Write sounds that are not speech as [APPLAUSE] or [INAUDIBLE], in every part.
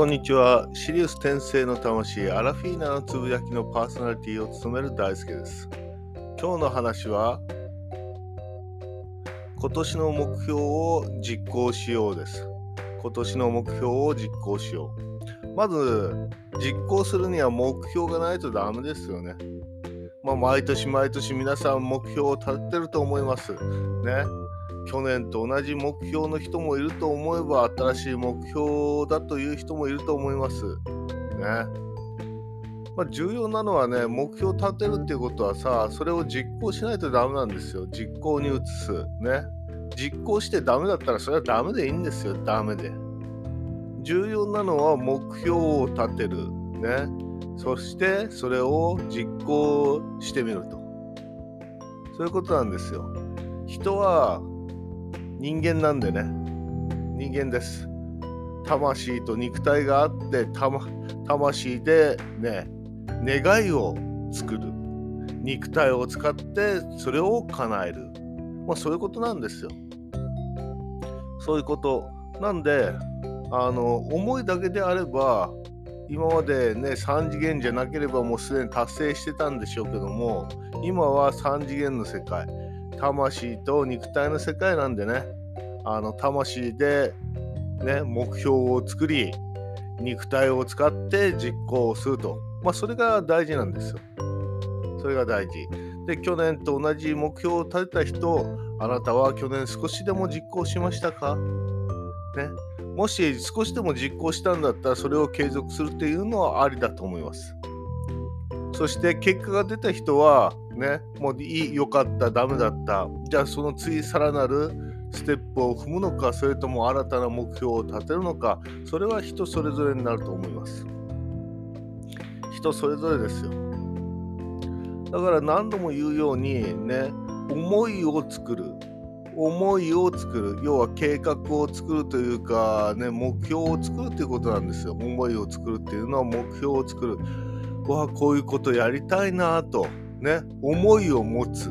こんにちは。シリウス転生の魂、アラフィーナのつぶやきのパーソナリティを務める大輔です。今日の話は、今年の目標を実行しようです。今年の目標を実行しよう。まず、実行するには目標がないとダメですよね。まあ、毎年毎年皆さん目標を立ててると思います。ね。去年と同じ目標の人もいると思えば新しい目標だという人もいると思います。ね。まあ、重要なのはね、目標を立てるっていうことはさ、それを実行しないとダメなんですよ。実行に移す。ね。実行してダメだったらそれはダメでいいんですよ。ダメで。重要なのは目標を立てる。ね。そしてそれを実行してみると。そういうことなんですよ。人は人間なんでね。人間です。魂と肉体があって魂でね願いを作る。肉体を使ってそれを叶える。まあそういうことなんですよ。そういうことなんであの思いだけであれば今までね3次元じゃなければもうすでに達成してたんでしょうけども今は3次元の世界。魂と肉体の世界なんでねあの魂で、ね、目標を作り肉体を使って実行すると、まあ、それが大事なんですよ。それが大事。で去年と同じ目標を立てた人あなたは去年少しでも実行しましたか、ね、もし少しでも実行したんだったらそれを継続するっていうのはありだと思います。そして結果が出た人はねもういい良かったダメだった。じゃあその次さらなるステップを踏むのかそれとも新たな目標を立てるのかそれは人それぞれになると思います。人それぞれですよ。だから何度も言うようにね思いを作る。思いを作る。要は計画を作るというかね目標を作るということなんですよ。思いを作るっていうのは目標を作る。わあこういうことやりたいなとね思いを持つ。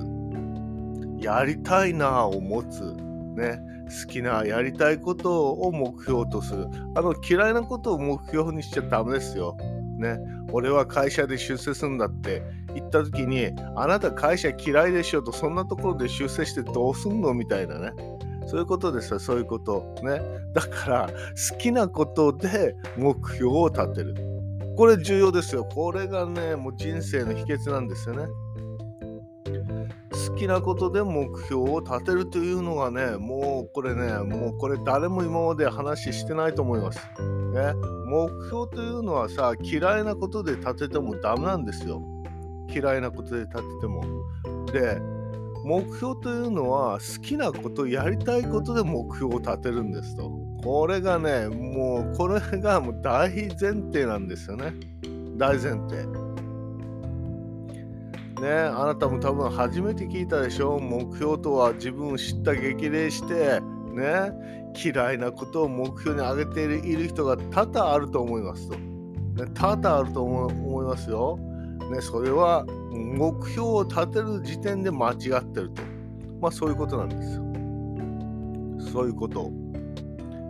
やりたいなを持つ。ね好きなやりたいことを目標とする。あの嫌いなことを目標にしちゃダメですよ。ね、俺は会社で出世するんだって。言った時にあなた会社嫌いでしょとそんなところで出世してどうすんのみたいなね。そういうことですよそういうこと。ねだから好きなことで目標を立てる。これ重要ですよこれがねもう人生の秘訣なんですよね好きなことで目標を立てるというのがね、もうこれね、もうこれ誰も今まで話してないと思います。ね、目標というのはさ、嫌いなことで立ててもダメなんですよ。嫌いなことで立てても。で、目標というのは好きなこと、やりたいことで目標を立てるんですと。これがね、もうこれがもう大前提なんですよね。大前提。ねあなたも多分初めて聞いたでしょ目標とは自分を知った激励してね嫌いなことを目標に挙げている人が多々あると思いますと、ね、多々あると思いますよ、ね、それは目標を立てる時点で間違ってるとまあそういうことなんですよそういうこと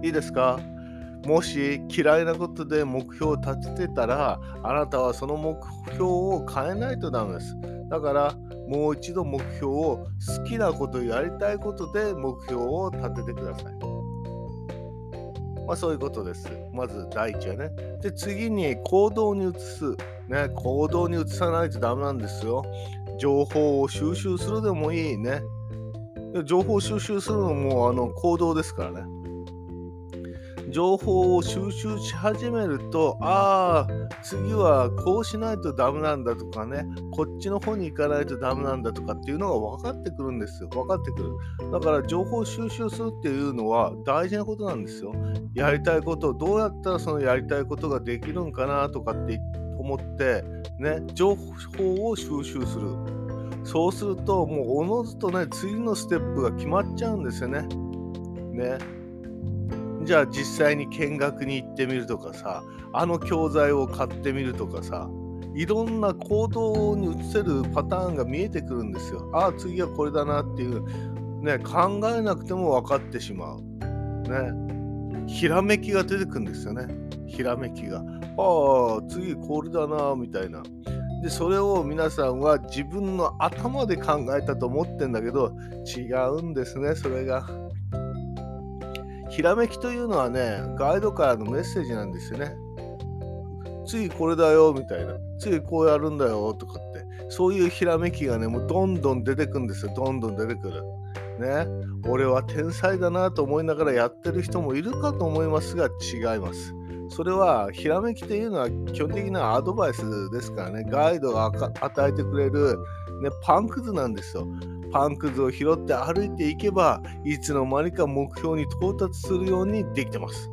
いいですか？もし嫌いなことで目標を立ててたらあなたはその目標を変えないとダメです。だからもう一度目標を好きなことやりたいことで目標を立ててください。まあそういうことです。まず第一はね。で次に行動に移す。ね、行動に移さないとダメなんですよ。情報を収集するでもいいね。情報収集するのもあの行動ですからね。情報を収集し始めるとああ次はこうしないとダメなんだとかねこっちの方に行かないとダメなんだとかっていうのが分かってくるんですよ。分かってくる。だから情報収集するっていうのは大事なことなんですよ。やりたいことをどうやったらそのやりたいことができるんかなとかって思ってね情報を収集する。そうするともうおのずとね次のステップが決まっちゃうんですよね。ね。じゃあ実際に見学に行ってみるとかさあの教材を買ってみるとかさいろんな行動に移せるパターンが見えてくるんですよ。ああ次はこれだなっていうね考えなくても分かってしまう。ねひらめきが出てくるんですよね。ひらめきが。ああ、次これだな、みたいな。で、それを皆さんは自分の頭で考えたと思ってんだけど、違うんですね、それが。ひらめきというのはね、ガイドからのメッセージなんですよね。次これだよ、みたいな。次こうやるんだよ、とかって。そういうひらめきがね、もうどんどん出てくんですよ。どんどん出てくる。ね。俺は天才だなと思いながらやってる人もいるかと思いますが、違います。それはひらめきというのは基本的なアドバイスですからね、ガイドが与えてくれる、ね、パンくずなんですよ。パンくずを拾って歩いていけば、いつの間にか目標に到達するようにできてます。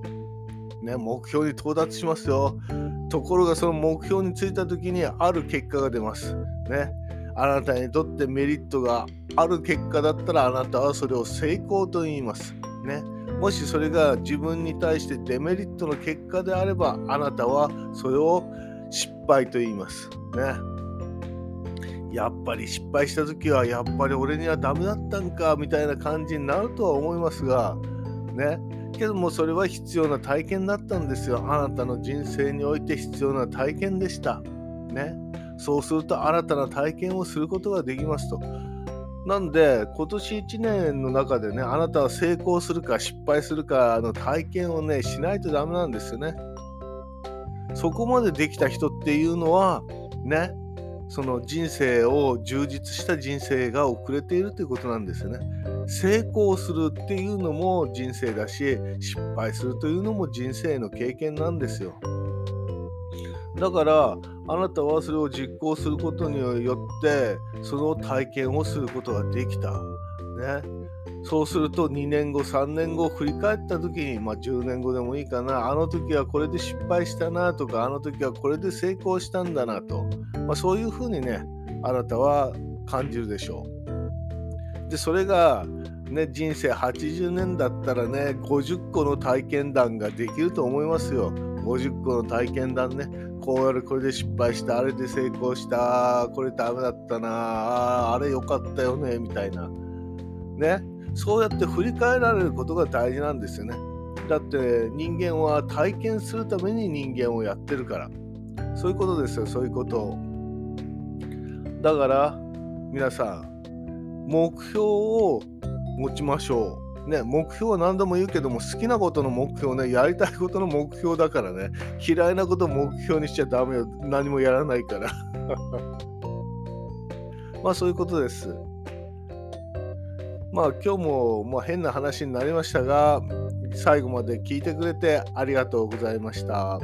ね、目標に到達しますよ。ところがその目標に着いた時にある結果が出ます。ね。あなたにとってメリットがある結果だったらあなたはそれを成功と言います。ね。もしそれが自分に対してデメリットの結果であればあなたはそれを失敗と言います。ね。やっぱり失敗した時はやっぱり俺にはダメだったんかみたいな感じになるとは思いますがね。けどもそれは必要な体験だったんですよ。あなたの人生において必要な体験でした。ね。そうすると新たな体験をすることができますと。なんで今年1年の中でねあなたは成功するか失敗するかの体験をねしないとダメなんですよね。そこまでできた人っていうのはね。その人生を充実した人生が遅れているということなんですよね。成功するっていうのも人生だし失敗するというのも人生の経験なんですよ。だからあなたはそれを実行することによってその体験をすることができた。ね。そうすると2年後3年後振り返った時にまあ10年後でもいいかな。あの時はこれで失敗したなとかあの時はこれで成功したんだなと、まあ、そういうふうにねあなたは感じるでしょう。でそれがね人生80年だったらね50個の体験談ができると思いますよ。50個の体験談ね。こうやるこれで失敗した。あれで成功した。これダメだったな。ああれ良かったよね。みたいな。ねそうやって振り返られることが大事なんですよね。だって人間は体験するために人間をやってるから。そういうことですよ、そういうことを。だから皆さん、目標を持ちましょう。ね、目標は何度も言うけども好きなことの目標ねやりたいことの目標だからね嫌いなことを目標にしちゃダメよ何もやらないから [LAUGHS] まあそういうことですまあ今日もまあ変な話になりましたが最後まで聞いてくれてありがとうございました。